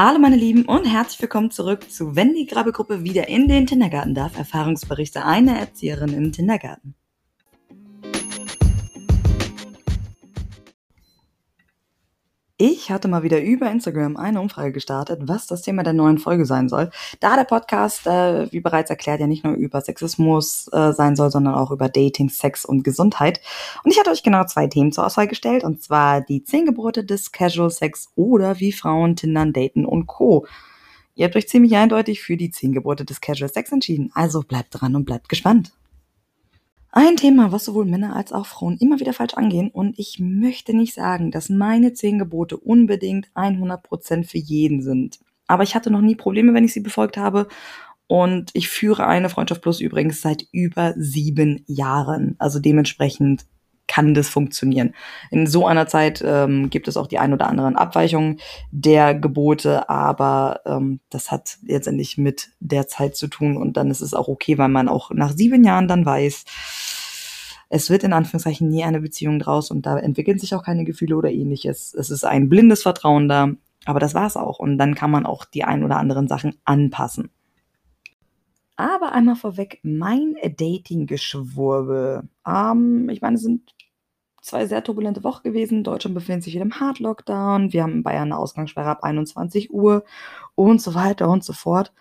Hallo meine Lieben und herzlich willkommen zurück zu Wenn die Grabbelgruppe wieder in den Kindergarten darf. Erfahrungsberichte einer Erzieherin im Kindergarten. Ich hatte mal wieder über Instagram eine Umfrage gestartet, was das Thema der neuen Folge sein soll. Da der Podcast, äh, wie bereits erklärt, ja nicht nur über Sexismus äh, sein soll, sondern auch über Dating, Sex und Gesundheit. Und ich hatte euch genau zwei Themen zur Auswahl gestellt, und zwar die zehn Gebote des Casual Sex oder wie Frauen Tindern, Daten und Co. Ihr habt euch ziemlich eindeutig für die zehn Gebote des Casual Sex entschieden, also bleibt dran und bleibt gespannt. Ein Thema, was sowohl Männer als auch Frauen immer wieder falsch angehen. Und ich möchte nicht sagen, dass meine zehn Gebote unbedingt 100% für jeden sind. Aber ich hatte noch nie Probleme, wenn ich sie befolgt habe. Und ich führe eine Freundschaft Plus übrigens seit über sieben Jahren. Also dementsprechend kann das funktionieren. In so einer Zeit ähm, gibt es auch die ein oder anderen Abweichungen der Gebote, aber ähm, das hat letztendlich mit der Zeit zu tun und dann ist es auch okay, weil man auch nach sieben Jahren dann weiß, es wird in Anführungszeichen nie eine Beziehung draus und da entwickeln sich auch keine Gefühle oder ähnliches. Es ist ein blindes Vertrauen da, aber das war's auch und dann kann man auch die ein oder anderen Sachen anpassen. Aber einmal vorweg, mein Dating-Geschwurbel. Ähm, ich meine, es sind zwei sehr turbulente Wochen gewesen. Deutschland befindet sich wieder im Hard-Lockdown. Wir haben in Bayern eine Ausgangssperre ab 21 Uhr und so weiter und so fort.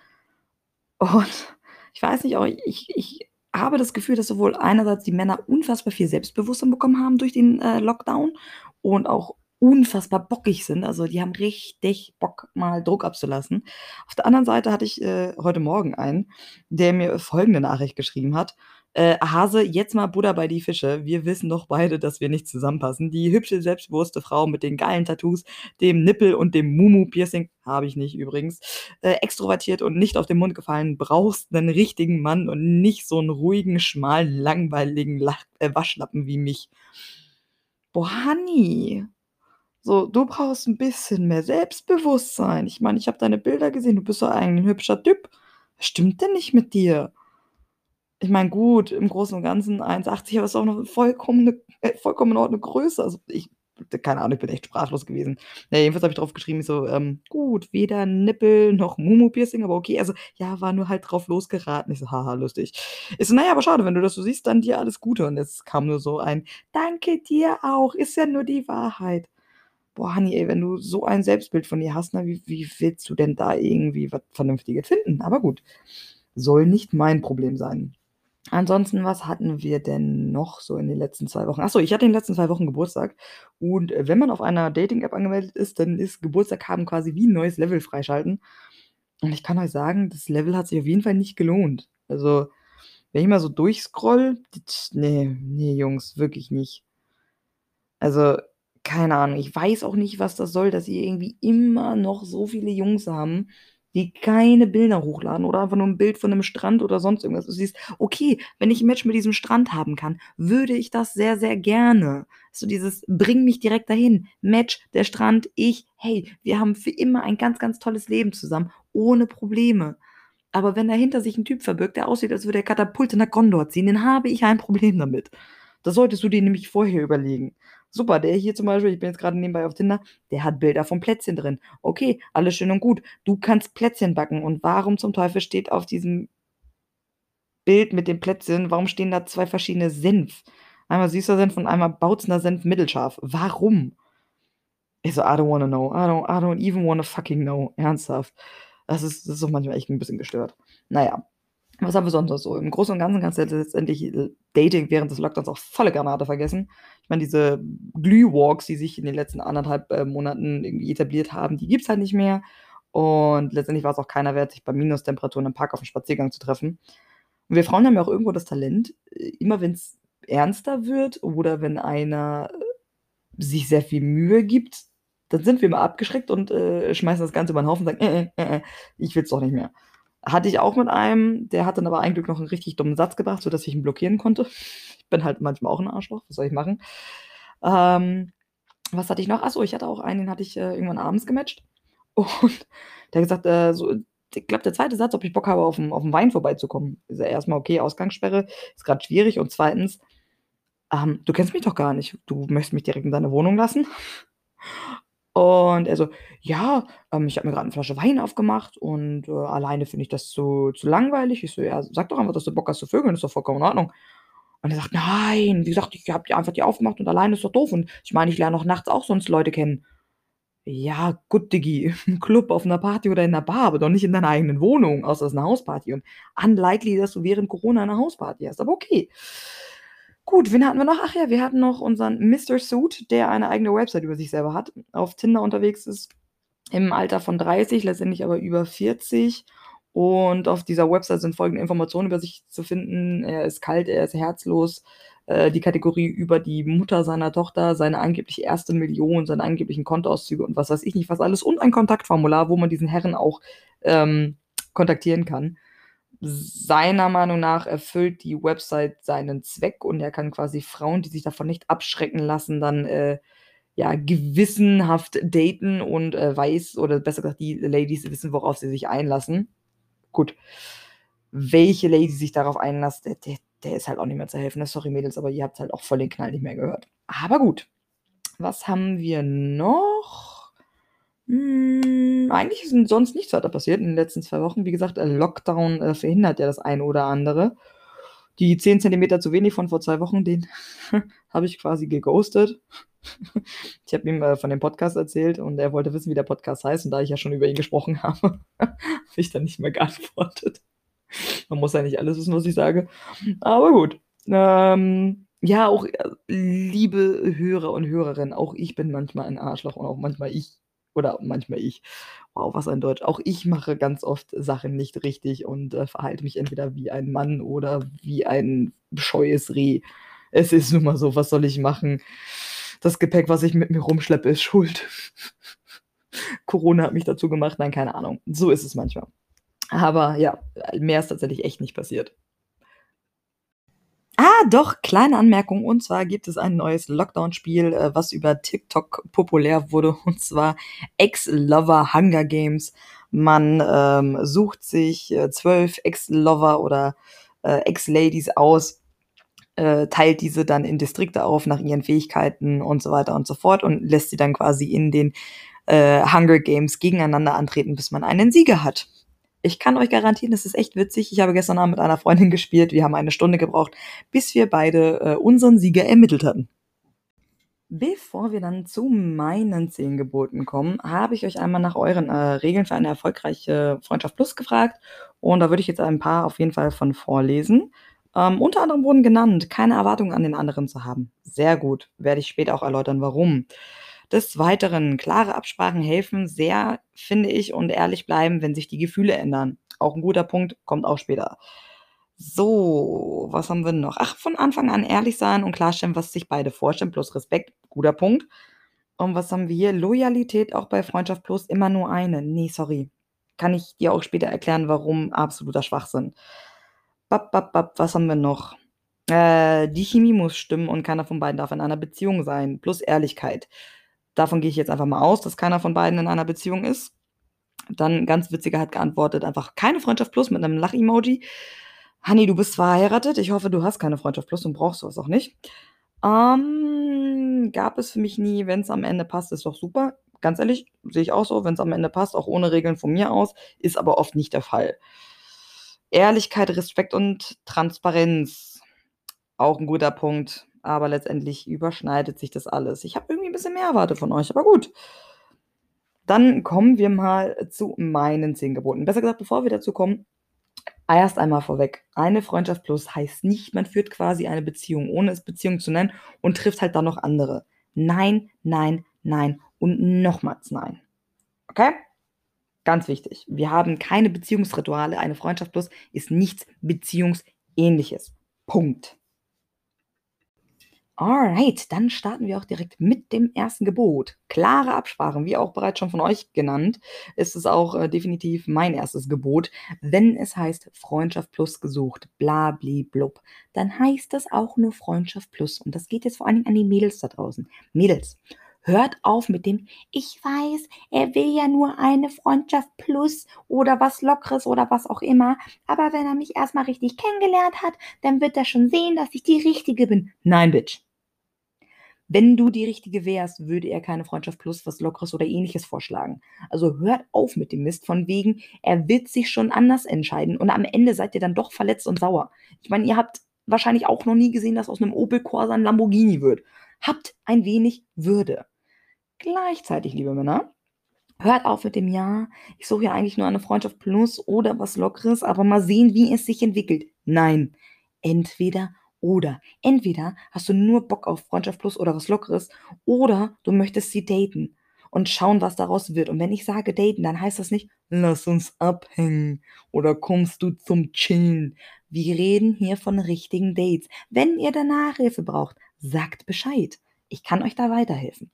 Und ich weiß nicht, auch ich, ich habe das Gefühl, dass sowohl einerseits die Männer unfassbar viel Selbstbewusstsein bekommen haben durch den äh, Lockdown und auch unfassbar bockig sind. Also die haben richtig Bock, mal Druck abzulassen. Auf der anderen Seite hatte ich äh, heute Morgen einen, der mir folgende Nachricht geschrieben hat. Äh, Hase, jetzt mal Buddha bei die Fische. Wir wissen doch beide, dass wir nicht zusammenpassen. Die hübsche, selbstbewusste Frau mit den geilen Tattoos, dem Nippel und dem Mumu-Piercing, habe ich nicht übrigens, äh, extrovertiert und nicht auf den Mund gefallen, brauchst einen richtigen Mann und nicht so einen ruhigen, schmalen, langweiligen Lach äh, Waschlappen wie mich. Boah, Honey. So, du brauchst ein bisschen mehr Selbstbewusstsein. Ich meine, ich habe deine Bilder gesehen, du bist doch eigentlich ein hübscher Typ. Was stimmt denn nicht mit dir? Ich meine, gut, im Großen und Ganzen 1,80, aber ist auch noch vollkommen 'ne äh, vollkommen in Ordnung Größe. Also, ich keine Ahnung, ich bin echt sprachlos gewesen. Na ja, jedenfalls habe ich drauf geschrieben, ich so, ähm: „Gut, weder Nippel noch Mumu-Piercing, aber okay.“ Also, ja, war nur halt drauf losgeraten. Ich so: „Haha, lustig.“ Ich so: „Na ja, aber schade, wenn du das so siehst, dann dir alles Gute.“ Und es kam nur so ein: „Danke dir auch, ist ja nur die Wahrheit.“ Boah, Honey, ey, wenn du so ein Selbstbild von dir hast, ne, wie wie willst du denn da irgendwie was Vernünftiges finden? Aber gut, soll nicht mein Problem sein. Ansonsten, was hatten wir denn noch so in den letzten zwei Wochen? Achso, ich hatte in den letzten zwei Wochen Geburtstag und, äh, wenn man auf einer Dating-App angemeldet ist, dann ist Geburtstag haben quasi wie 'n neues Level freischalten. Und ich kann euch sagen, das Level hat sich auf jeden Fall nicht gelohnt. Also, wenn ich mal so durchscrolle, ne, ne, Jungs, wirklich nicht. Also, keine Ahnung, ich weiß auch nicht, was das soll, dass sie irgendwie immer noch so viele Jungs haben die keine Bilder hochladen oder einfach nur 'n Bild von 'nem Strand oder sonst irgendwas. Du siehst, okay, wenn ich 'n Match mit diesem Strand haben kann, würde ich das sehr, sehr gerne. So dieses: „Bring mich direkt dahin. Match, der Strand, ich. Hey, wir haben für immer ein ganz, ganz tolles Leben zusammen, ohne Probleme.“ Aber wenn dahinter sich 'n Typ verbirgt, der aussieht, als würde er Katapulte nach Gondor ziehen, dann habe ich ein Problem damit. Das solltest du dir nämlich vorher überlegen. Super, der hier zum Beispiel, ich bin jetzt gerade nebenbei auf Tinder, der hat Bilder von Plätzchen drin. Okay, alles schön und gut. Du kannst Plätzchen backen und warum zum Teufel steht auf diesem Bild mit den Plätzchen warum stehen da zwei verschiedene Senf? Einmal süßer Senf und einmal Bautzner Senf mittelscharf. Warum? Ich so: „I don't wanna know. I don't I don't even wanna fucking know.“ Ernsthaft. Das ist das ist doch manchmal echt 'n bisschen gestört. Na ja. Was haben wir sonst noch so? Im Großen und Ganzen kannst du letztendlich, äh, Dating während des Lockdowns auch volle Granate vergessen. Ich meine, diese Glühwalks, die sich in den letzten 1,5, äh, Monaten irgendwie etabliert haben, die gibt's halt nicht mehr. Und letztendlich war's auch keiner wert, sich bei Minustemperaturen im Park auf 'n Spaziergang zu treffen. Und wir Frauen haben ja auch irgendwo das Talent, äh, immer wenn's ernster wird oder wenn einer, äh, sich sehr viel Mühe gibt, dann sind wir immer abgeschreckt und, äh, schmeißen das Ganze über 'n Haufen und sagen: „Äh, äh, ich will's doch nicht mehr.“ Hatte ich auch mit einem, der hat dann aber ein Glück noch 'n richtig dummen Satz gebracht, sodass ich ihn blockieren konnte. Ich bin halt manchmal auch 'n Arschloch, was soll ich machen? Ähm, was hatte ich noch? Ach so, ich hatte auch einen, den hatte ich, äh, irgendwann abends gematcht und der hat gesagt, äh, so ich glaube, der 2. Satz, ob ich Bock habe, auf 'n auf 'n Wein vorbeizukommen. Ich so: „Erst mal okay, Ausgangssperre ist grad schwierig und 2. ähm, du kennst mich doch gar nicht. Du möchtest mich direkt in deine Wohnung lassen?“ Und er so: „Ja, ähm, ich habe mir grad 'ne Flasche Wein aufgemacht und, äh, alleine finde ich das zu zu langweilig.“ Ich so: „Ja, sag doch einfach, dass du Bock hast zu vögeln, ist doch vollkommen in Ordnung.“ Und er sagt: „Nein, wie gesagt, ich habe die einfach die aufgemacht und alleine ist doch doof und ich meine, ich lerne auch nachts auch sonst Leute kennen.“ Ja, gut, Diggi, im Club, auf 'ner Party oder in 'ner Bar, aber doch nicht in deiner eigenen Wohnung, außer es ist 'ne Hausparty und unlikely, dass du während Corona 'ne Hausparty hast, aber okay. Gut, wen hatten wir noch? Ach ja, wir hatten noch unseren Mister Suit, der eine eigene Website über sich selber hat, auf Tinder unterwegs ist, im Alter von 30, letztendlich aber über 40. Und auf dieser Website sind folgende Informationen über sich zu finden: Er ist kalt, er ist herzlos, äh, die Kategorie über die Mutter seiner Tochter, seine angeblich erste Million, seine angeblichen Kontoauszüge und was weiß ich nicht was alles und ein Kontaktformular, wo man diesen Herren auch, ähm, kontaktieren kann. Seiner Meinung nach erfüllt die Website seinen Zweck und er kann quasi Frauen, die sich davon nicht abschrecken lassen, dann, äh, ja, gewissenhaft daten und, äh, weiß oder besser gesagt, die Ladies wissen, worauf sie sich einlassen. Gut. Welche Lady sich darauf einlässt, der der der ist halt auch nicht mehr zu helfen, ne? Sorry Mädels, aber ihr habt halt auch voll den Knall nicht mehr gehört. Aber gut. Was haben wir noch? Hm, eigentlich ist sonst nichts weiter passiert in den letzten 2 Wochen. Wie gesagt, äh, Lockdown, äh, verhindert ja das eine oder andere. Die 10 Zentimeter zu wenig von vor 2 Wochen, den habe ich quasi geghostet. Ich habe ihm, äh, von dem Podcast erzählt und er wollte wissen, wie der Podcast heißt und da ich ja schon über ihn gesprochen habe, habe ich dann nicht mehr geantwortet. Man muss ja nicht alles wissen, was ich sage. Aber gut. Ähm, ja, auch, äh, liebe Hörer und Hörerinnen, auch ich bin manchmal ein Arschloch und auch manchmal ich oder manchmal ich. Wow, was ein Deutsch. Auch ich mache ganz oft Sachen nicht richtig und, äh, verhalte mich entweder wie ein Mann oder wie ein scheues Reh. Es ist nun mal so, was soll ich machen? Das Gepäck, was ich mit mir rumschleppe, ist schuld. Corona hat mich dazu gemacht. Nein, keine Ahnung. So ist es manchmal. Aber ja, mehr ist tatsächlich echt nicht passiert. Ah, doch, kleine Anmerkung. Und zwar gibt es ein neues Lockdown-Spiel, äh, was über TikTok populär wurde, und zwar Ex-Lover Hunger Games. Man, ähm, sucht sich, äh, 12 Ex-Lover oder, äh, Ex-Ladies aus, äh, teilt diese dann in Distrikte auf nach ihren Fähigkeiten und so weiter und so fort und lässt sie dann quasi in den, äh, Hunger Games gegeneinander antreten, bis man einen Sieger hat. Ich kann euch garantieren, das ist echt witzig. Ich habe gestern Abend mit einer Freundin gespielt. Wir haben eine Stunde gebraucht, bis wir beide, äh, unseren Sieger ermittelt hatten. Bevor wir dann zu meinen 10 Geboten kommen, habe ich euch einmal nach euren, äh, Regeln für eine erfolgreiche Freundschaft Plus gefragt und da würde ich jetzt ein paar auf jeden Fall von vorlesen. Ähm, unter anderem wurden genannt, keine Erwartungen an den anderen zu haben. Sehr gut, werde ich später auch erläutern, warum. Des Weiteren, klare Absprachen helfen sehr, finde ich, und ehrlich bleiben, wenn sich die Gefühle ändern. Auch 'n guter Punkt, kommt auch später. So, was haben wir noch? Ach, von Anfang an ehrlich sein und klarstellen, was sich beide vorstellen, plus Respekt, guter Punkt. Und was haben wir hier? Loyalität auch bei Freundschaft Plus immer nur eine. Ne, sorry. Kann ich dir auch später erklären, warum absoluter Schwachsinn. Bap, bap, bap, was haben wir noch? Äh, die Chemie muss stimmen und keiner von beiden darf in einer Beziehung sein, plus Ehrlichkeit. Davon gehe ich jetzt einfach mal aus, dass keiner von beiden in einer Beziehung ist. Dann ganz witziger hat geantwortet, einfach keine Freundschaft plus mit 'nem Lach-Emoji. Honey, du bist verheiratet. Ich hoffe, du hast keine Freundschaft plus und brauchst so was auch nicht. Ähm, gab es für mich nie. Wenn's am Ende passt, ist doch super. Ganz ehrlich, sehe ich auch so. Wenn's am Ende passt, auch ohne Regeln von mir aus, ist aber oft nicht der Fall. Ehrlichkeit, Respekt und Transparenz. Auch 'n guter Punkt, aber letztendlich überschneidet sich das alles. Ich habe bisschen mehr erwartet von euch, aber gut. Dann kommen wir mal zu meinen 10 Geboten. Besser gesagt, bevor wir dazu kommen, erst einmal vorweg, eine Freundschaft Plus heißt nicht, man führt quasi eine Beziehung, ohne es Beziehung zu nennen und trifft halt dann noch andere. Nein, nein, nein und nochmals nein. Okay? Ganz wichtig. Wir haben keine Beziehungsrituale. Eine Freundschaft Plus ist nichts Beziehungsähnliches. Punkt. Alright, dann starten wir auch direkt mit dem ersten Gebot. Klare Absprachen, wie auch bereits schon von euch genannt, ist es auch, äh, definitiv mein erstes Gebot. Wenn es heißt Freundschaft Plus gesucht, bla bli blub, dann heißt das auch nur Freundschaft Plus und das geht jetzt vor allen Dingen an die Mädels da draußen. Mädels, hört auf mit dem: „Ich weiß, er will ja nur eine Freundschaft Plus oder was Lockeres oder was auch immer, aber wenn er mich erst mal richtig kennengelernt hat, dann wird er schon sehen, dass ich die Richtige bin.“ Nein, Bitch. Wenn du die Richtige wärst, würde er keine Freundschaft plus was Lockeres oder ähnliches vorschlagen. Also hört auf mit dem Mist von wegen, er wird sich schon anders entscheiden und am Ende seid ihr dann doch verletzt und sauer. Ich meine, ihr habt wahrscheinlich auch noch nie gesehen, dass aus einem Opel Corsa ein Lamborghini wird. Habt ein wenig Würde. Gleichzeitig, liebe Männer, hört auf mit dem Ja, ich suche ja eigentlich nur eine Freundschaft plus oder was Lockeres, aber mal sehen, wie es sich entwickelt. Nein, entweder oder. Entweder hast du nur Bock auf Freundschaft plus oder was Lockeres oder du möchtest sie daten und schauen, was daraus wird. Und wenn ich sage daten, dann heißt das nicht, lass uns abhängen oder kommst du zum Chillen. Wir reden hier von richtigen Dates. Wenn ihr danach Hilfe braucht, sagt Bescheid. Ich kann euch da weiterhelfen.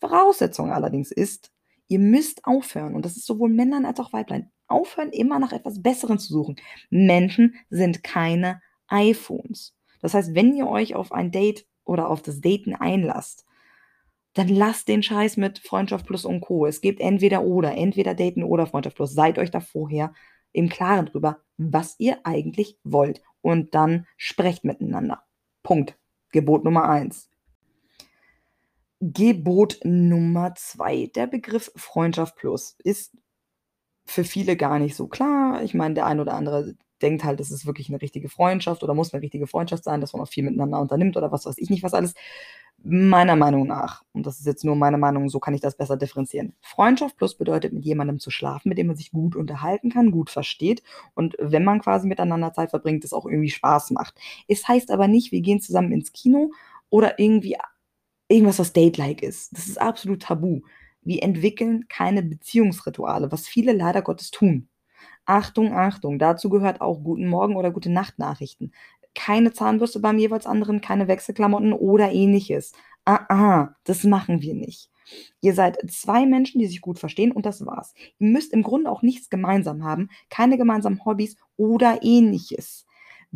Voraussetzung allerdings ist, ihr müsst aufhören, und das ist sowohl Männern als auch Weiblein, aufhören, immer nach etwas Besseren zu suchen. Menschen sind keine iPhones. Das heißt, wenn ihr euch auf ein Date oder auf das Daten einlasst, dann lasst den Scheiß mit Freundschaft plus und Co. Es gibt entweder oder, entweder Daten oder Freundschaft plus. Seid euch da vorher im Klaren drüber, was ihr eigentlich wollt. Und dann sprecht miteinander. Punkt. Gebot Nummer eins. Gebot Nummer zwei. Der Begriff Freundschaft plus ist für viele gar nicht so klar. Ich meine, der ein oder andere denkt halt, es ist wirklich eine richtige Freundschaft oder muss eine richtige Freundschaft sein, dass man auch viel miteinander unternimmt oder was weiß ich nicht, was alles. Meiner Meinung nach, und das ist jetzt nur meine Meinung, so kann ich das besser differenzieren. Freundschaft plus bedeutet, mit jemandem zu schlafen, mit dem man sich gut unterhalten kann, gut versteht und wenn man quasi miteinander Zeit verbringt, es auch irgendwie Spaß macht. Es heißt aber nicht, wir gehen zusammen ins Kino oder irgendwie irgendwas, was Date-like ist. Das ist absolut tabu. Wir entwickeln keine Beziehungsrituale, was viele leider Gottes tun. Achtung, Achtung, dazu gehört auch Guten Morgen oder Gute Nacht Nachrichten. Keine Zahnbürste beim jeweils anderen, keine Wechselklamotten oder ähnliches. Ah, ah, das machen wir nicht. Ihr seid zwei Menschen, die sich gut verstehen und das war's. Ihr müsst im Grunde auch nichts gemeinsam haben, keine gemeinsamen Hobbys oder ähnliches.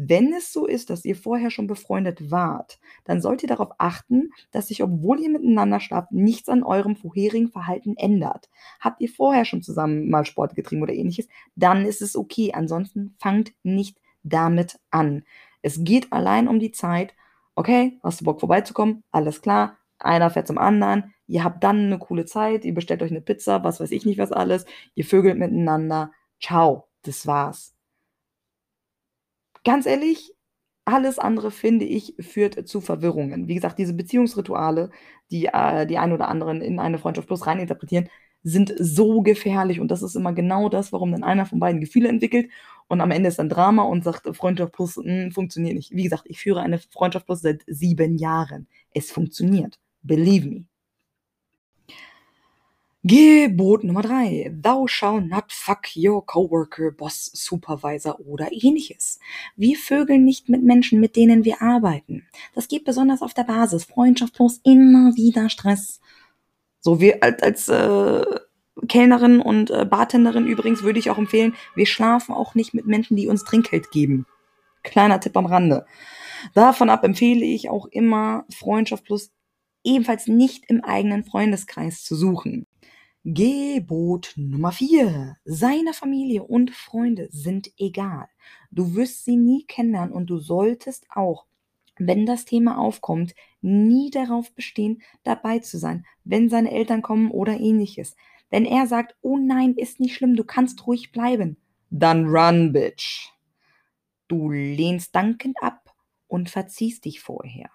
Wenn es so ist, dass ihr vorher schon befreundet wart, dann sollt ihr darauf achten, dass sich, obwohl ihr miteinander schlaft, nichts an eurem vorherigen Verhalten ändert. Habt ihr vorher schon zusammen mal Sport getrieben oder ähnliches, dann ist es okay. Ansonsten fangt nicht damit an. Es geht allein um die Zeit. Okay, hast du Bock vorbeizukommen? Alles klar. Einer fährt zum anderen. Ihr habt dann eine coole Zeit. Ihr bestellt euch eine Pizza, was weiß ich nicht was alles. Ihr vögelt miteinander. Ciao. Das war's ganz ehrlich, alles andere, finde ich, führt zu Verwirrungen. Wie gesagt, diese Beziehungsrituale, die äh, die ein oder anderen in eine Freundschaft plus reininterpretieren, sind so gefährlich. Und das ist immer genau das, warum dann einer von beiden Gefühle entwickelt und am Ende ist dann Drama und sagt, Freundschaft plus mh, hm, funktioniert nicht. Wie gesagt, ich führe eine Freundschaft plus seit sieben Jahren. Es funktioniert. Believe me. Gebot Nummer drei: Thou shall not fuck your coworker, Boss, Supervisor oder ähnliches. Wir vögeln nicht mit Menschen, mit denen wir arbeiten. Das geht besonders auf der Basis. Freundschaft plus immer wieder Stress. So wie als, als äh, Kellnerin und äh, Bartenderin übrigens würde ich auch empfehlen, wir schlafen auch nicht mit Menschen, die uns Trinkgeld geben. Kleiner Tipp am Rande. Davon ab empfehle ich auch immer Freundschaft plus ebenfalls nicht im eigenen Freundeskreis zu suchen. Gebot Nummer 4. Seine Familie und Freunde sind egal. Du wirst sie nie kennenlernen und du solltest auch, wenn das Thema aufkommt, nie darauf bestehen, dabei zu sein, wenn seine Eltern kommen oder ähnliches. Wenn er sagt, oh nein, ist nicht schlimm, du kannst ruhig bleiben, dann run, bitch. Du lehnst dankend ab und verziehst dich vorher.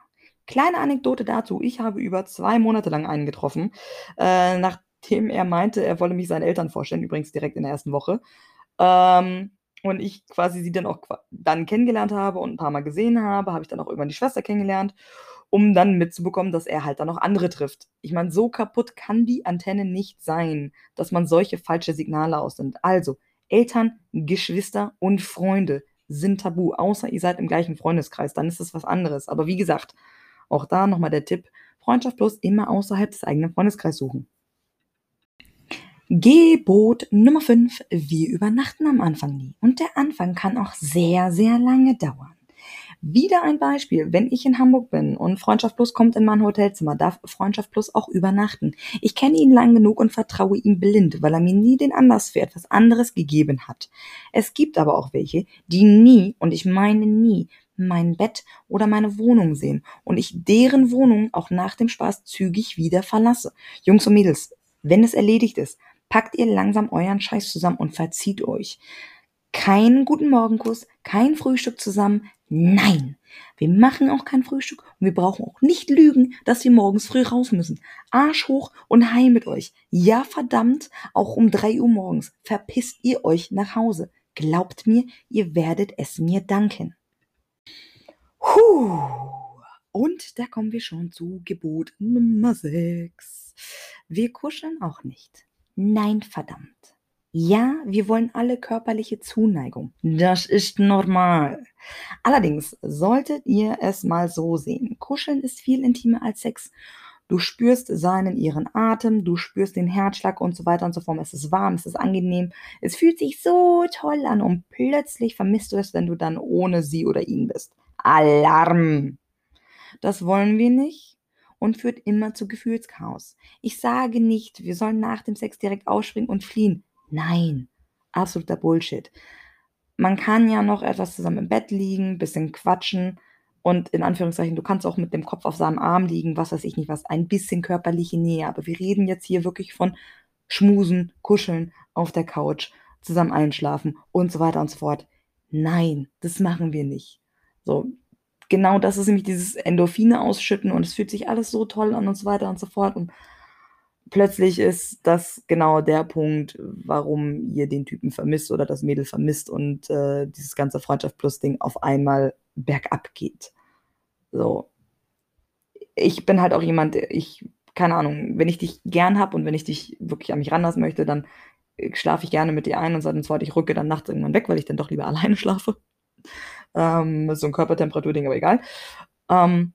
Kleine Anekdote dazu. Ich habe über zwei Monate lang einen getroffen, äh, nach dem er meinte, er wolle mich seinen Eltern vorstellen, übrigens direkt in der ersten Woche. Ähm, und ich quasi sie dann auch dann kennengelernt habe und ein paar Mal gesehen habe, habe ich dann auch irgendwann die Schwester kennengelernt, um dann mitzubekommen, dass er halt dann noch andere trifft. Ich meine, so kaputt kann die Antenne nicht sein, dass man solche falsche Signale aussendet. Also, Eltern, Geschwister und Freunde sind tabu, außer ihr seid im gleichen Freundeskreis, dann ist es was anderes. Aber wie gesagt, auch da nochmal der Tipp, Freundschaft bloß immer außerhalb des eigenen Freundeskreises suchen. Gebot Nummer 5. Wir übernachten am Anfang nie. Und der Anfang kann auch sehr, sehr lange dauern. Wieder ein Beispiel. Wenn ich in Hamburg bin und Freundschaft Plus kommt in mein Hotelzimmer, darf Freundschaft Plus auch übernachten. Ich kenne ihn lang genug und vertraue ihm blind, weil er mir nie den Anlass für etwas anderes gegeben hat. Es gibt aber auch welche, die nie, und ich meine nie, mein Bett oder meine Wohnung sehen und ich deren Wohnung auch nach dem Spaß zügig wieder verlasse. Jungs und Mädels, wenn es erledigt ist, packt ihr langsam euren Scheiß zusammen und verzieht euch. Keinen guten Morgenkuss, kein Frühstück zusammen. Nein, wir machen auch kein Frühstück und wir brauchen auch nicht lügen, dass wir morgens früh raus müssen. Arsch hoch und heim mit euch. Ja, verdammt, auch um drei Uhr morgens verpisst ihr euch nach Hause. Glaubt mir, ihr werdet es mir danken. Puh. Und da kommen wir schon zu Gebot Nummer 6. Wir kuscheln auch nicht. Nein, verdammt. Ja, wir wollen alle körperliche Zuneigung. Das ist normal. Allerdings solltet ihr es mal so sehen. Kuscheln ist viel intimer als Sex. Du spürst seinen, ihren Atem, du spürst den Herzschlag und so weiter und so fort. Es ist warm, es ist angenehm. Es fühlt sich so toll an und plötzlich vermisst du es, wenn du dann ohne sie oder ihn bist. Alarm! Das wollen wir nicht und führt immer zu Gefühlschaos. Ich sage nicht, wir sollen nach dem Sex direkt ausspringen und fliehen. Nein, absoluter Bullshit. Man kann ja noch etwas zusammen im Bett liegen, bisschen quatschen und in Anführungszeichen, du kannst auch mit dem Kopf auf seinem Arm liegen, was weiß ich nicht was, ein bisschen körperliche Nähe. Aber wir reden jetzt hier wirklich von Schmusen, Kuscheln auf der Couch, zusammen einschlafen und so weiter und so fort. Nein, das machen wir nicht. So, genau das ist nämlich dieses Endorphine ausschütten und es fühlt sich alles so toll an und so weiter und so fort. Und plötzlich ist das genau der Punkt, warum ihr den Typen vermisst oder das Mädel vermisst und äh, dieses ganze Freundschaft plus Ding auf einmal bergab geht. So. Ich bin halt auch jemand, ich, keine Ahnung, wenn ich dich gern habe und wenn ich dich wirklich an mich ranlassen möchte, dann äh, schlafe ich gerne mit dir ein und sonst ich rücke dann nachts irgendwann weg, weil ich dann doch lieber alleine schlafe. Ähm, so ein Körpertemperatur-Ding, aber egal. Ähm,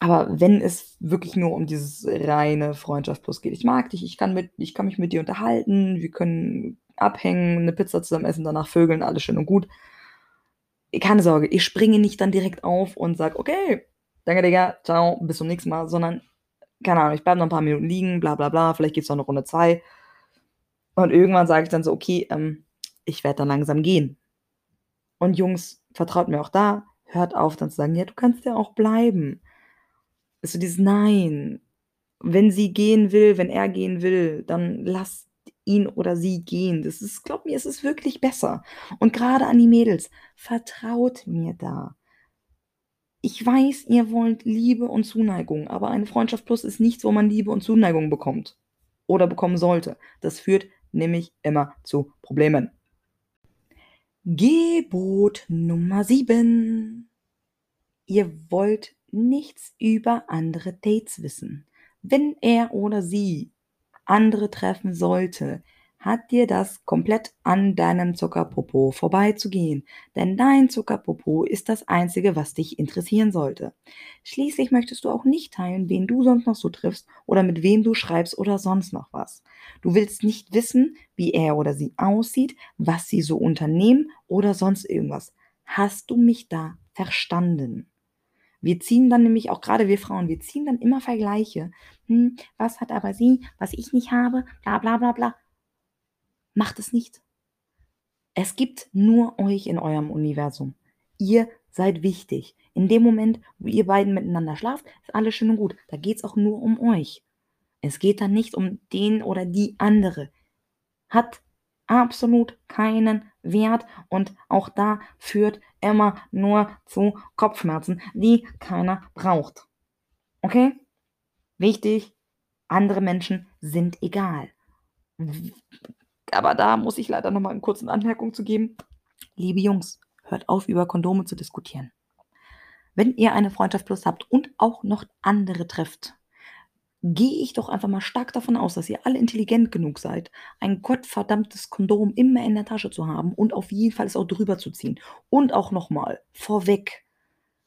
aber wenn es wirklich nur um dieses reine Freundschaft plus geht, ich mag dich, ich kann, mit, ich kann mich mit dir unterhalten, wir können abhängen, eine Pizza zusammen essen, danach vögeln, alles schön und gut. Keine Sorge, ich springe nicht dann direkt auf und sage, okay, danke Digga, ciao, bis zum nächsten Mal, sondern, keine Ahnung, ich bleibe noch ein paar Minuten liegen, bla bla bla, vielleicht geht es noch eine Runde zwei. Und irgendwann sage ich dann so, okay, ähm, ich werde dann langsam gehen. Und Jungs, vertraut mir auch da, hört auf dann zu sagen, ja, du kannst ja auch bleiben. Ist so dieses Nein. Wenn sie gehen will, wenn er gehen will, dann lasst ihn oder sie gehen. Das ist, glaub mir, es ist wirklich besser. Und gerade an die Mädels, vertraut mir da. Ich weiß, ihr wollt Liebe und Zuneigung, aber eine Freundschaft plus ist nichts, wo man Liebe und Zuneigung bekommt. Oder bekommen sollte. Das führt nämlich immer zu Problemen. Gebot Nummer 7. Ihr wollt nichts über andere Dates wissen. Wenn er oder sie andere treffen sollte, hat dir das komplett an deinem Zuckerpopo vorbeizugehen, denn dein Zuckerpopo ist das Einzige, was dich interessieren sollte. Schließlich möchtest du auch nicht teilen, wen du sonst noch so triffst oder mit wem du schreibst oder sonst noch was. Du willst nicht wissen, wie er oder sie aussieht, was sie so unternehmen oder sonst irgendwas. Hast du mich da verstanden? Wir ziehen dann nämlich auch gerade wir Frauen, wir ziehen dann immer Vergleiche. Hm, was hat aber sie, was ich nicht habe, bla bla bla bla. Macht es nicht. Es gibt nur euch in eurem Universum. Ihr seid wichtig. In dem Moment, wo ihr beiden miteinander schlaft, ist alles schön und gut. Da geht es auch nur um euch. Es geht dann nicht um den oder die andere. Hat absolut keinen Wert und auch da führt immer nur zu Kopfschmerzen, die keiner braucht. Okay? Wichtig, andere Menschen sind egal aber da muss ich leider nochmal eine kurze Anmerkung zu geben. Liebe Jungs, hört auf, über Kondome zu diskutieren. Wenn ihr eine Freundschaft plus habt und auch noch andere trefft, gehe ich doch einfach mal stark davon aus, dass ihr alle intelligent genug seid, ein gottverdammtes Kondom immer in der Tasche zu haben und auf jeden Fall es auch drüber zu ziehen. Und auch nochmal vorweg,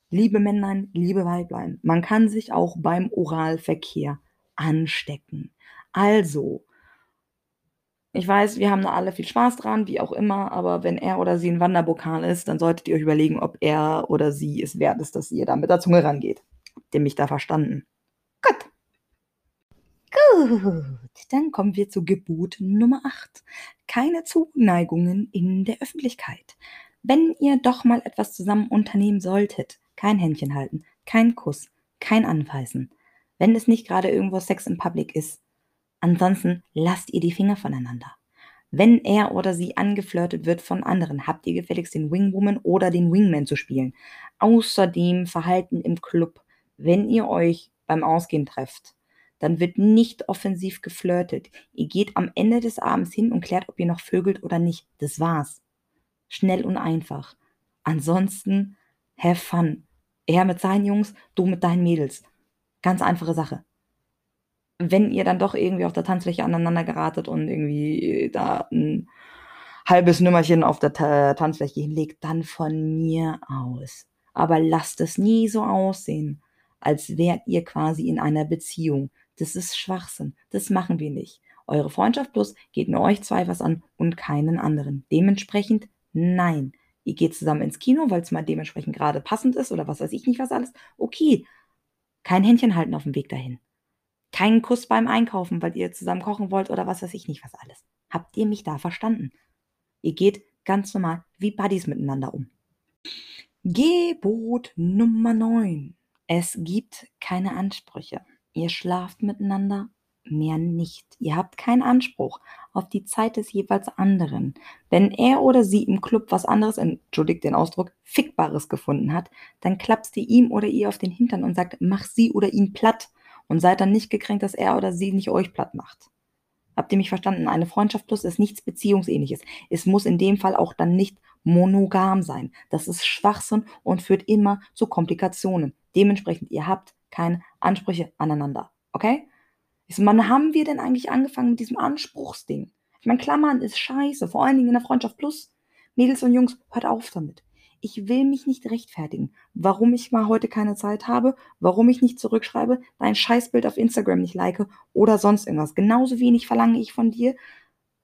liebe Männlein, liebe Weiblein, man kann sich auch beim Oralverkehr anstecken. Also, ich weiß, wir haben da alle viel Spaß dran, wie auch immer, aber wenn er oder sie ein Wanderbokal ist, dann solltet ihr euch überlegen, ob er oder sie es wert ist, dass ihr da mit der Zunge rangeht. Habt ihr mich da verstanden? Gut. Gut, dann kommen wir zu Gebot Nummer 8. Keine Zuneigungen in der Öffentlichkeit. Wenn ihr doch mal etwas zusammen unternehmen solltet, kein Händchen halten, kein Kuss, kein Anfassen, wenn es nicht gerade irgendwo Sex in Public ist. Ansonsten lasst ihr die Finger voneinander. Wenn er oder sie angeflirtet wird von anderen, habt ihr gefälligst den Wingwoman oder den Wingman zu spielen. Außerdem Verhalten im Club. Wenn ihr euch beim Ausgehen trefft, dann wird nicht offensiv geflirtet. Ihr geht am Ende des Abends hin und klärt, ob ihr noch vögelt oder nicht. Das war's. Schnell und einfach. Ansonsten, have fun. Er mit seinen Jungs, du mit deinen Mädels. Ganz einfache Sache wenn ihr dann doch irgendwie auf der Tanzfläche aneinander geratet und irgendwie da ein halbes Nümmerchen auf der Ta Tanzfläche hinlegt, dann von mir aus. Aber lasst es nie so aussehen, als wärt ihr quasi in einer Beziehung. Das ist Schwachsinn. Das machen wir nicht. Eure Freundschaft plus geht nur euch zwei was an und keinen anderen. Dementsprechend nein. Ihr geht zusammen ins Kino, weil es mal dementsprechend gerade passend ist oder was weiß ich nicht was alles. Okay. Kein Händchen halten auf dem Weg dahin. Keinen Kuss beim Einkaufen, weil ihr zusammen kochen wollt oder was weiß ich nicht was alles. Habt ihr mich da verstanden? Ihr geht ganz normal wie Buddies miteinander um. Gebot Nummer 9. Es gibt keine Ansprüche. Ihr schlaft miteinander, mehr nicht. Ihr habt keinen Anspruch auf die Zeit des jeweils anderen. Wenn er oder sie im Club was anderes, entschuldigt den Ausdruck, Fickbares gefunden hat, dann klappst ihr ihm oder ihr auf den Hintern und sagt, mach sie oder ihn platt und seid dann nicht gekränkt, dass er oder sie nicht euch platt macht. Habt ihr mich verstanden? Eine Freundschaft plus ist nichts Beziehungsähnliches. Es muss in dem Fall auch dann nicht monogam sein. Das ist Schwachsinn und führt immer zu Komplikationen. Dementsprechend, ihr habt keine Ansprüche aneinander. Okay? Ich so, wann haben wir denn eigentlich angefangen mit diesem Anspruchsding? Ich meine, Klammern ist scheiße, vor allen Dingen in der Freundschaft plus. Mädels und Jungs, hört auf damit ich will mich nicht rechtfertigen, warum ich mal heute keine Zeit habe, warum ich nicht zurückschreibe, dein Scheißbild auf Instagram nicht like oder sonst irgendwas. Genauso wenig verlange ich von dir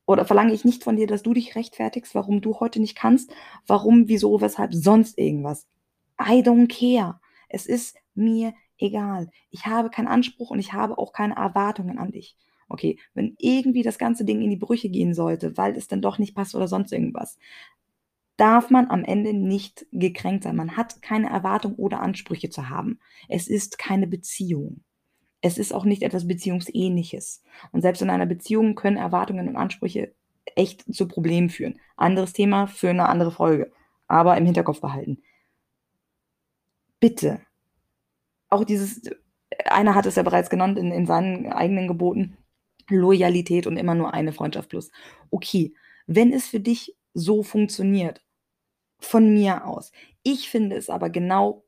oder verlange ich nicht von dir, dass du dich rechtfertigst, warum du heute nicht kannst, warum, wieso, weshalb, sonst irgendwas. I don't care. Es ist mir egal. Ich habe keinen Anspruch und ich habe auch keine Erwartungen an dich. Okay, wenn irgendwie das ganze Ding in die Brüche gehen sollte, weil es dann doch nicht passt oder sonst irgendwas, darf man am Ende nicht gekränkt sein. Man hat keine Erwartung oder Ansprüche zu haben. Es ist keine Beziehung. Es ist auch nicht etwas Beziehungsähnliches. Und selbst in einer Beziehung können Erwartungen und Ansprüche echt zu Problemen führen. Anderes Thema für eine andere Folge. Aber im Hinterkopf behalten. Bitte. Auch dieses, einer hat es ja bereits genannt in, in seinen eigenen Geboten, Loyalität und immer nur eine Freundschaft plus. Okay, wenn es für dich so funktioniert von mir aus. Ich finde es aber genau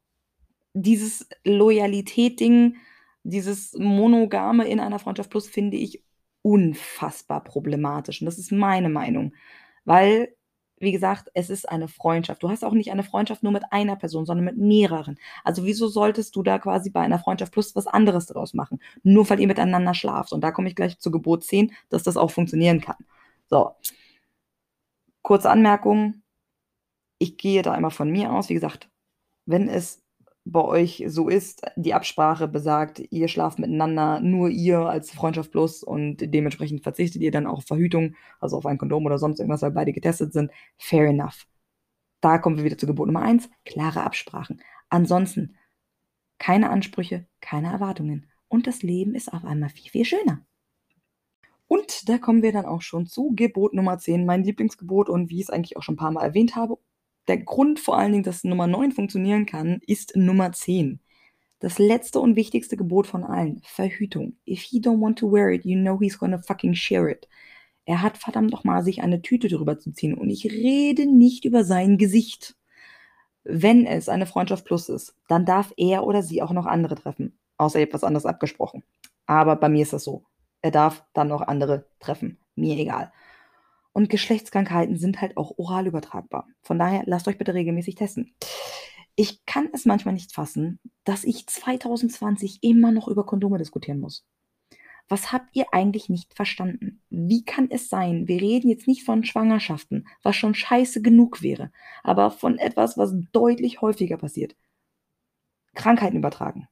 dieses Loyalität-Ding, dieses Monogame in einer Freundschaft plus finde ich unfassbar problematisch. Und das ist meine Meinung. Weil, wie gesagt, es ist eine Freundschaft. Du hast auch nicht eine Freundschaft nur mit einer Person, sondern mit mehreren. Also wieso solltest du da quasi bei einer Freundschaft plus was anderes draus machen? Nur weil ihr miteinander schlaft. Und da komme ich gleich zu Gebot 10, dass das auch funktionieren kann. So. Kurze Anmerkung ich gehe da immer von mir aus. Wie gesagt, wenn es bei euch so ist, die Absprache besagt, ihr schlaft miteinander, nur ihr als Freundschaft plus und dementsprechend verzichtet ihr dann auch auf Verhütung, also auf ein Kondom oder sonst irgendwas, weil beide getestet sind, fair enough. Da kommen wir wieder zu Gebot Nummer eins, klare Absprachen. Ansonsten keine Ansprüche, keine Erwartungen und das Leben ist auf einmal viel, viel schöner. Und da kommen wir dann auch schon zu Gebot Nummer 10, mein Lieblingsgebot und wie ich es eigentlich auch schon ein paar Mal erwähnt habe, der Grund vor allen Dingen, dass Nummer 9 funktionieren kann, ist Nummer 10. Das letzte und wichtigste Gebot von allen, Verhütung. If he don't want to wear it, you know he's gonna fucking share it. Er hat verdammt noch mal sich eine Tüte drüber zu ziehen und ich rede nicht über sein Gesicht. Wenn es eine Freundschaft plus ist, dann darf er oder sie auch noch andere treffen. Außer ihr habt was anderes abgesprochen. Aber bei mir ist das so. Er darf dann noch andere treffen. Mir egal. Und Geschlechtskrankheiten sind halt auch oral übertragbar. Von daher lasst euch bitte regelmäßig testen. Ich kann es manchmal nicht fassen, dass ich 2020 immer noch über Kondome diskutieren muss. Was habt ihr eigentlich nicht verstanden? Wie kann es sein? Wir reden jetzt nicht von Schwangerschaften, was schon scheiße genug wäre, aber von etwas, was deutlich häufiger passiert. Krankheiten übertragen.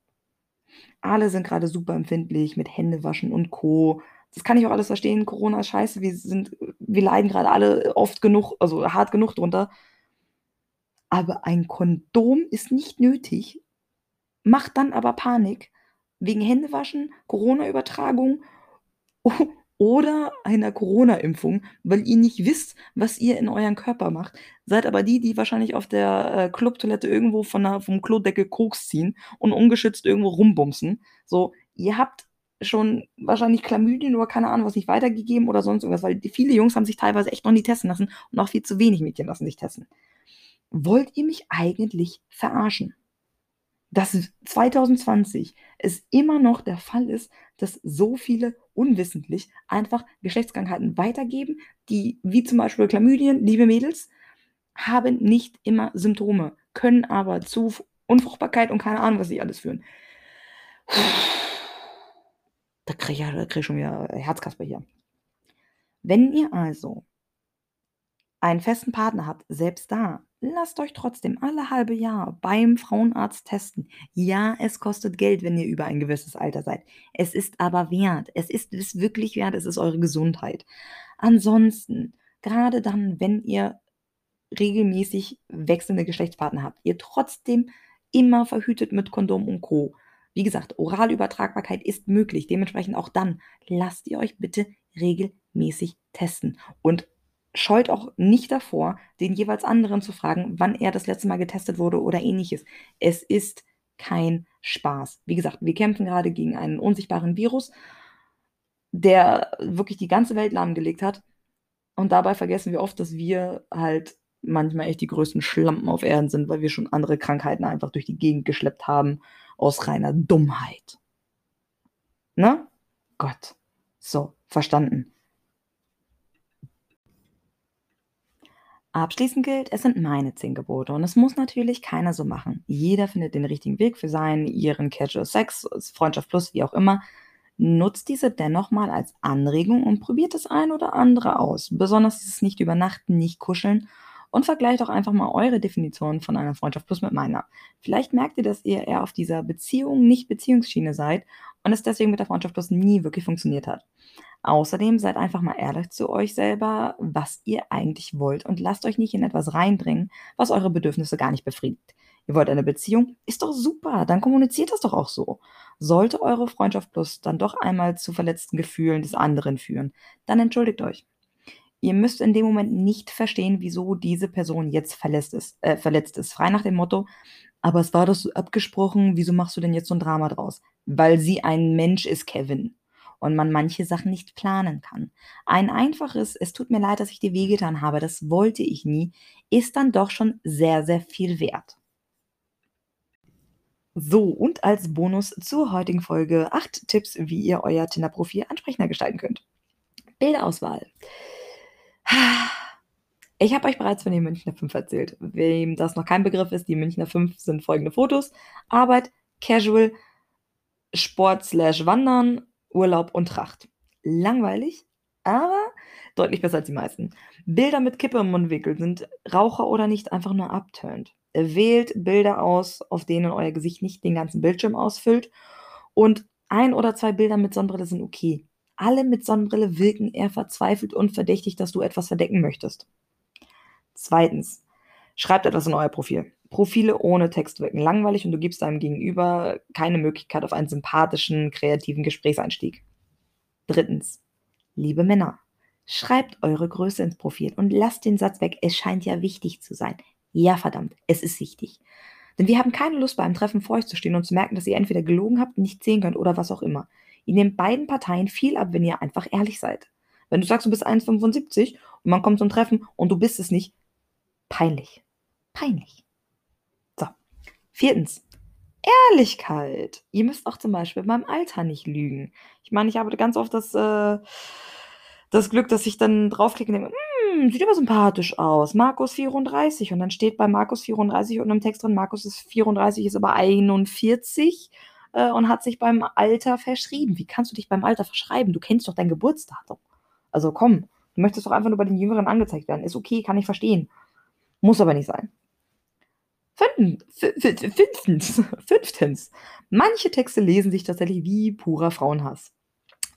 Alle sind gerade super empfindlich mit Händewaschen und Co das kann ich auch alles verstehen. Corona ist scheiße. Wir sind, wir leiden gerade alle oft genug, also hart genug drunter. aber ein Kondom ist nicht nötig, macht dann aber Panik wegen Händewaschen, Corona-Übertragung oder einer Corona-Impfung, weil ihr nicht wisst, was ihr in euren Körper macht. Seid aber die, die wahrscheinlich auf der äh, Clubtoilette irgendwo von der, vom Klodeckel Koks ziehen und ungeschützt irgendwo rumbumsen. So, ihr habt schon wahrscheinlich Chlamydien oder keine Ahnung was nicht weitergegeben oder sonst irgendwas, weil viele Jungs haben sich teilweise echt noch nie testen lassen und auch viel zu wenig Mädchen lassen sich testen. Wollt ihr mich eigentlich verarschen? Dass 2020 es immer noch der Fall ist, dass so viele unwissentlich einfach Geschlechtskrankheiten weitergeben, die, wie zum Beispiel Chlamydien, liebe Mädels, haben nicht immer Symptome, können aber zu Unfruchtbarkeit und keine Ahnung, was sie alles führen. Da kriege ich, krieg ich schon wieder Herzkasper hier. Wenn ihr also einen festen Partner habt, selbst da, lasst euch trotzdem alle halbe Jahr beim Frauenarzt testen. Ja, es kostet Geld, wenn ihr über ein gewisses Alter seid. Es ist aber wert. Es ist es wirklich wert. Es ist eure Gesundheit. Ansonsten, gerade dann, wenn ihr regelmäßig wechselnde Geschlechtspartner habt, ihr trotzdem immer verhütet mit Kondom und Co. Wie gesagt, Oralübertragbarkeit ist möglich. Dementsprechend auch dann lasst ihr euch bitte regelmäßig testen. Und scheut auch nicht davor, den jeweils anderen zu fragen, wann er das letzte Mal getestet wurde oder ähnliches. Es ist kein Spaß. Wie gesagt, wir kämpfen gerade gegen einen unsichtbaren Virus, der wirklich die ganze Welt lahmgelegt hat. Und dabei vergessen wir oft, dass wir halt manchmal echt die größten Schlampen auf Erden sind, weil wir schon andere Krankheiten einfach durch die Gegend geschleppt haben aus reiner Dummheit. Ne? Gott. So, verstanden. Abschließend gilt, es sind meine zehn Gebote und es muss natürlich keiner so machen. Jeder findet den richtigen Weg für seinen, ihren Casual Sex, Freundschaft plus, wie auch immer. Nutzt diese dennoch mal als Anregung und probiert das ein oder andere aus. Besonders dieses nicht übernachten, nicht kuscheln und vergleicht auch einfach mal eure Definition von einer Freundschaft plus mit meiner. Vielleicht merkt ihr, dass ihr eher auf dieser Beziehung, nicht Beziehungsschiene seid und es deswegen mit der Freundschaft plus nie wirklich funktioniert hat. Außerdem seid einfach mal ehrlich zu euch selber, was ihr eigentlich wollt und lasst euch nicht in etwas reindringen, was eure Bedürfnisse gar nicht befriedigt. Ihr wollt eine Beziehung? Ist doch super, dann kommuniziert das doch auch so. Sollte eure Freundschaft plus dann doch einmal zu verletzten Gefühlen des anderen führen, dann entschuldigt euch. Ihr müsst in dem Moment nicht verstehen, wieso diese Person jetzt verletzt ist, äh, verletzt ist. Frei nach dem Motto, aber es war doch so abgesprochen, wieso machst du denn jetzt so ein Drama draus? Weil sie ein Mensch ist, Kevin. Und man manche Sachen nicht planen kann. Ein einfaches, es tut mir leid, dass ich dir wehgetan habe, das wollte ich nie, ist dann doch schon sehr, sehr viel wert. So, und als Bonus zur heutigen Folge acht Tipps, wie ihr euer Tinder-Profil ansprechender gestalten könnt. Bilderauswahl. Ich habe euch bereits von den Münchner 5 erzählt. Wem das noch kein Begriff ist, die Münchner 5 sind folgende Fotos. Arbeit, Casual, Sport slash Wandern, Urlaub und Tracht. Langweilig, aber deutlich besser als die meisten. Bilder mit Kippe im Mundwinkel sind Raucher oder nicht einfach nur abturnt. Wählt Bilder aus, auf denen euer Gesicht nicht den ganzen Bildschirm ausfüllt. Und ein oder zwei Bilder mit Sonnenbrille sind okay. Alle mit Sonnenbrille wirken eher verzweifelt und verdächtig, dass du etwas verdecken möchtest. Zweitens, schreibt etwas in euer Profil. Profile ohne Text wirken langweilig und du gibst deinem Gegenüber keine Möglichkeit auf einen sympathischen, kreativen Gesprächseinstieg. Drittens, liebe Männer, schreibt eure Größe ins Profil und lasst den Satz weg, es scheint ja wichtig zu sein. Ja, verdammt, es ist wichtig. Denn wir haben keine Lust, bei einem Treffen vor euch zu stehen und zu merken, dass ihr entweder gelogen habt, nicht sehen könnt oder was auch immer. Ihr nehmt beiden Parteien viel ab, wenn ihr einfach ehrlich seid. Wenn du sagst, du bist 1,75 und man kommt zum Treffen und du bist es nicht, peinlich. Peinlich. So. Viertens. Ehrlichkeit. Ihr müsst auch zum Beispiel beim Alter nicht lügen. Ich meine, ich habe ganz oft das, äh, das Glück, dass ich dann draufklicke und denke, hm, sieht aber sympathisch aus. Markus 34. Und dann steht bei Markus 34 und im Text drin, Markus ist 34, ist aber 41 äh, und hat sich beim Alter verschrieben. Wie kannst du dich beim Alter verschreiben? Du kennst doch dein Geburtsdatum. Also komm, du möchtest doch einfach nur bei den Jüngeren angezeigt werden. Ist okay, kann ich verstehen. Muss aber nicht sein. Fünftens, fünftens, manche Texte lesen sich tatsächlich wie purer Frauenhass.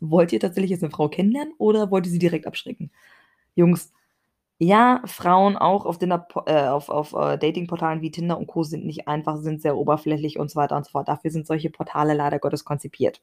Wollt ihr tatsächlich jetzt eine Frau kennenlernen oder wollt ihr sie direkt abschrecken? Jungs, Ja, Frauen auch auf äh, auf auf, äh, Datingportalen wie Tinder und Co. sind nicht einfach, sind sehr oberflächlich und so weiter und so fort. Dafür sind solche Portale leider Gottes konzipiert.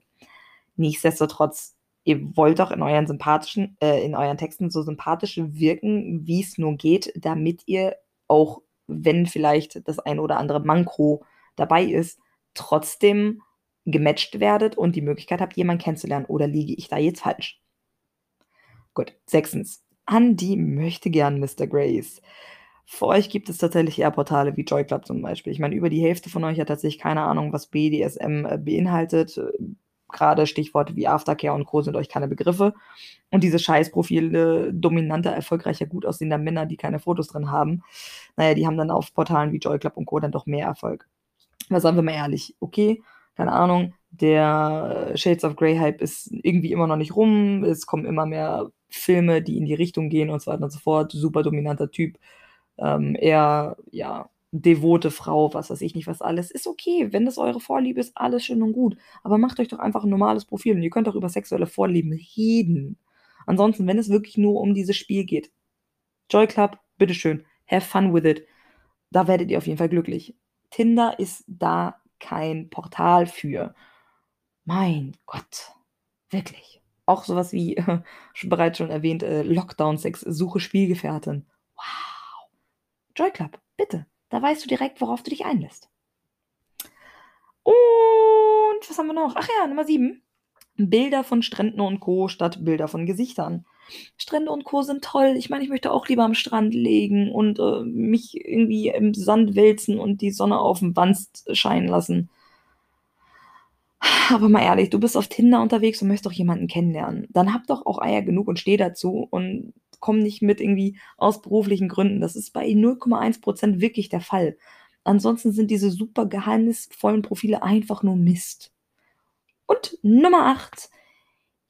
Nichtsdestotrotz, ihr wollt doch in euren sympathischen äh, in euren Texten so sympathisch wirken, wie es nur geht, damit ihr auch, wenn vielleicht das ein oder andere Manko dabei ist, trotzdem gematcht werdet und die Möglichkeit habt, jemanden kennenzulernen. Oder liege ich da jetzt falsch? Gut, sechstens an die möchte gern Mr. Grace. Für euch gibt es tatsächlich eher Portale wie Joy Club zum Beispiel. Ich meine, über die Hälfte von euch hat tatsächlich keine Ahnung, was BDSM äh, beinhaltet. Gerade Stichworte wie Aftercare und Co. sind euch keine Begriffe. Und diese Scheißprofile dominanter, erfolgreicher, gut aussehender Männer, die keine Fotos drin haben, naja, die haben dann auf Portalen wie Joy Club und Co. dann doch mehr Erfolg. Aber sagen wir mal ehrlich, okay, keine Ahnung, der Shades of Grey Hype ist irgendwie immer noch nicht rum. Es kommen immer mehr Filme, die in die Richtung gehen und so weiter und so fort. Super dominanter Typ. Ähm, eher, ja, devote Frau, was weiß ich nicht, was alles. Ist okay, wenn das eure Vorliebe ist, alles schön und gut. Aber macht euch doch einfach ein normales Profil und ihr könnt auch über sexuelle Vorlieben reden. Ansonsten, wenn es wirklich nur um dieses Spiel geht, Joy Club, bitteschön, have fun with it. Da werdet ihr auf jeden Fall glücklich. Tinder ist da kein Portal für. Mein Gott, wirklich. Auch sowas wie, schon bereits schon erwähnt, äh, Lockdown-Sex, Suche Spielgefährtin. Wow. Joy Club, bitte. Da weißt du direkt, worauf du dich einlässt. Und was haben wir noch? Ach ja, Nummer 7. Bilder von Stränden und Co. statt Bilder von Gesichtern. Strände und Co. sind toll. Ich meine, ich möchte auch lieber am Strand legen und äh, mich irgendwie im Sand wälzen und die Sonne auf dem Wanst scheinen lassen. Aber mal ehrlich, du bist auf Tinder unterwegs und möchtest doch jemanden kennenlernen. Dann hab doch auch Eier genug und steh dazu und komm nicht mit irgendwie aus beruflichen Gründen. Das ist bei 0,1% wirklich der Fall. Ansonsten sind diese super geheimnisvollen Profile einfach nur Mist. Und Nummer 8.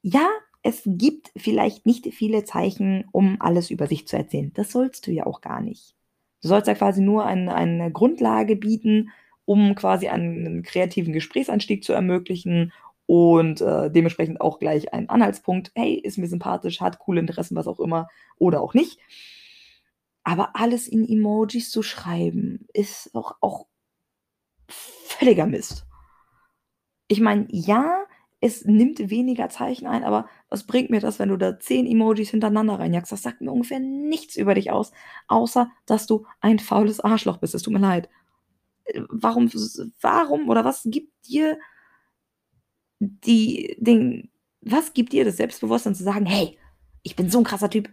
Ja, es gibt vielleicht nicht viele Zeichen, um alles über sich zu erzählen. Das sollst du ja auch gar nicht. Du sollst ja quasi nur eine, eine Grundlage bieten, um quasi einen kreativen Gesprächsanstieg zu ermöglichen und äh, dementsprechend auch gleich einen Anhaltspunkt. Hey, ist mir sympathisch, hat coole Interessen, was auch immer oder auch nicht. Aber alles in Emojis zu schreiben, ist auch, auch völliger Mist. Ich meine, ja, es nimmt weniger Zeichen ein, aber was bringt mir das, wenn du da zehn Emojis hintereinander reinjagst? Das sagt mir ungefähr nichts über dich aus, außer dass du ein faules Arschloch bist. Es tut mir leid warum, warum oder was gibt dir die, den, was gibt dir das Selbstbewusstsein zu sagen, hey, ich bin so ein krasser Typ,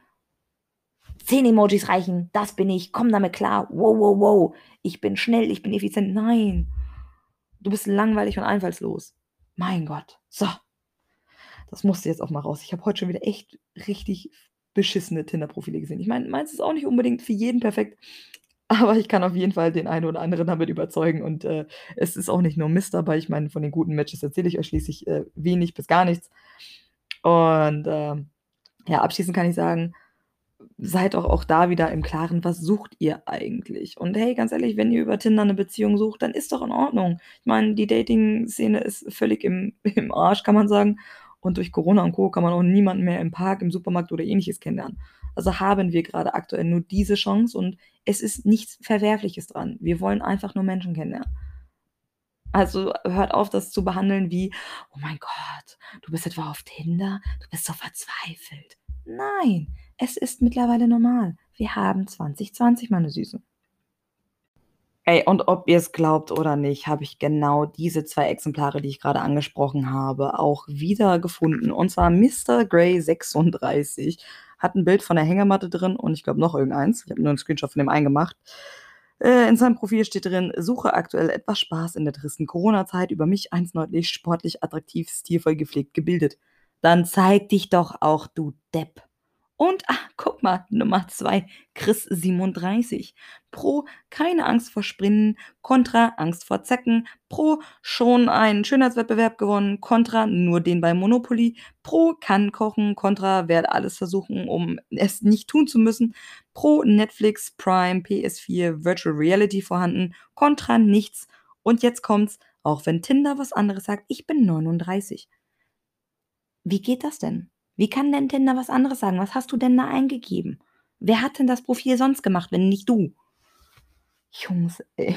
zehn Emojis reichen, das bin ich, komm damit klar, wow, wow, wow, ich bin schnell, ich bin effizient. Nein, du bist langweilig und einfallslos. Mein Gott, so. Das musste jetzt auch mal raus. Ich habe heute schon wieder echt richtig beschissene Tinder-Profile gesehen. Ich meine, meins ist auch nicht unbedingt für jeden perfekt, aber ich kann auf jeden Fall den einen oder anderen damit überzeugen und, äh, es ist auch nicht nur Mist dabei. Ich meine, von den guten Matches erzähle ich euch schließlich, äh, wenig bis gar nichts. Und, ähm, ja, abschließend kann ich sagen, seid doch auch da wieder im Klaren, was sucht ihr eigentlich? Und hey, ganz ehrlich, wenn ihr über Tinder eine Beziehung sucht, dann ist doch in Ordnung. Ich meine, die Dating-Szene ist völlig im im Arsch, kann man sagen. Und durch Corona und Co. kann man auch niemanden mehr im Park, im Supermarkt oder Ähnliches kennenlernen. Also haben wir gerade aktuell nur diese Chance und es ist nichts Verwerfliches dran. Wir wollen einfach nur Menschen kennenlernen. Also hört auf, das zu behandeln wie, oh mein Gott, du bist etwa auf Tinder, du bist so verzweifelt. Nein, es ist mittlerweile normal. Wir haben 2020, meine Süße. Ey, und ob ihr es glaubt oder nicht, habe ich genau diese zwei Exemplare, die ich gerade angesprochen habe, auch wiedergefunden. Und zwar Mr. Grey 36 hat ein Bild von der Hängematte drin und ich glaube noch irgendeins. Ich habe nur einen Screenshot von dem einen gemacht. Äh, in seinem Profil steht drin, suche aktuell etwas Spaß in der tristen Corona-Zeit, über mich eins deutlich, sportlich, attraktiv, stilvoll gepflegt, gebildet. Dann zeig dich doch auch, du Depp. Und, ah, guck mal, Nummer 2, Chris 37. Pro, keine Angst vor Springen. Contra, Angst vor Zecken. Pro, schon einen Schönheitswettbewerb gewonnen. Contra, nur den bei Monopoly. Pro, kann kochen. Contra, werde alles versuchen, um es nicht tun zu müssen. Pro, Netflix, Prime, PS4, Virtual Reality vorhanden. Contra, nichts. Und jetzt kommt's, auch wenn Tinder was anderes sagt, ich bin 39. Wie geht das denn? Wie kann denn Tinder was anderes sagen? Was hast du denn da eingegeben? Wer hat denn das Profil sonst gemacht, wenn nicht du? Jungs, ey.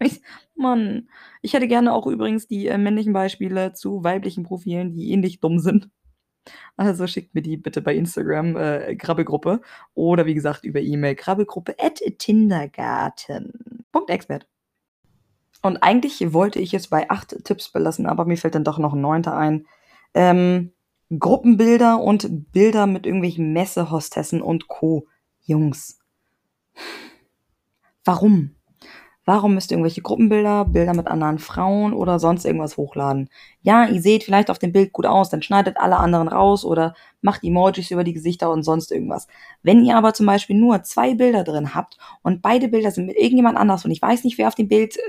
Ich, Mann, ich hätte gerne auch übrigens die äh, männlichen Beispiele zu weiblichen Profilen, die ähnlich dumm sind. Also schickt mir die bitte bei Instagram, äh, Krabbelgruppe. Oder wie gesagt über E-Mail, krabbelgruppe at tindergarten.expert. Und eigentlich wollte ich es bei acht Tipps belassen, aber mir fällt dann doch noch ein neunter ein. Ähm, Gruppenbilder und Bilder mit irgendwelchen Messehostessen und Co. Jungs. Warum? Warum müsst ihr irgendwelche Gruppenbilder, Bilder mit anderen Frauen oder sonst irgendwas hochladen? Ja, ihr seht vielleicht auf dem Bild gut aus, dann schneidet alle anderen raus oder macht Emojis über die Gesichter und sonst irgendwas. Wenn ihr aber zum Beispiel nur zwei Bilder drin habt und beide Bilder sind mit irgendjemand anders und ich weiß nicht, wer auf dem Bild äh,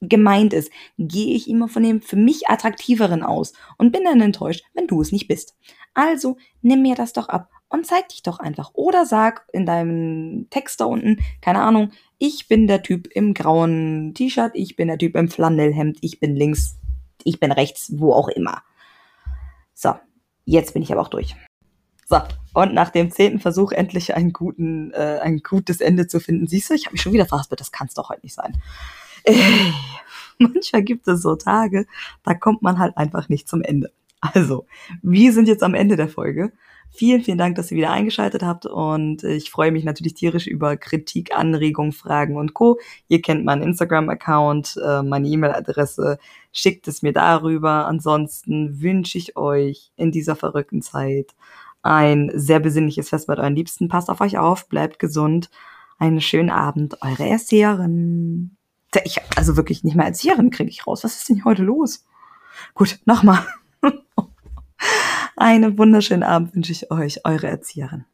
gemeint ist, gehe ich immer von dem für mich attraktiveren aus und bin dann enttäuscht, wenn du es nicht bist. Also nimm mir das doch ab und zeig dich doch einfach. Oder sag in deinem Text da unten, keine Ahnung, ich bin der Typ im grauen T-Shirt, ich bin der Typ im Flanellhemd, ich bin links, ich bin rechts, wo auch immer. So, jetzt bin ich aber auch durch. So, und nach dem zehnten Versuch endlich einen guten, äh, ein gutes Ende zu finden. Siehst du, ich habe mich schon wieder verhaspelt, das kann es doch heute nicht sein. Äh, manchmal gibt es so Tage, da kommt man halt einfach nicht zum Ende. Also, wir sind jetzt am Ende der Folge. Vielen, vielen Dank, dass ihr wieder eingeschaltet habt und ich freue mich natürlich tierisch über Kritik, Anregungen, Fragen und Co. Ihr kennt meinen Instagram-Account, äh, meine E-Mail-Adresse, schickt es mir darüber. Ansonsten wünsche ich euch in dieser verrückten Zeit ein sehr besinnliches Fest mit euren Liebsten. Passt auf euch auf, bleibt gesund. Einen schönen Abend, eure Erzieherin. Ich, also wirklich nicht mehr Erzieherin kriege ich raus. Was ist denn heute los? Gut, nochmal. Einen wunderschönen Abend wünsche ich euch, eure Erzieherin.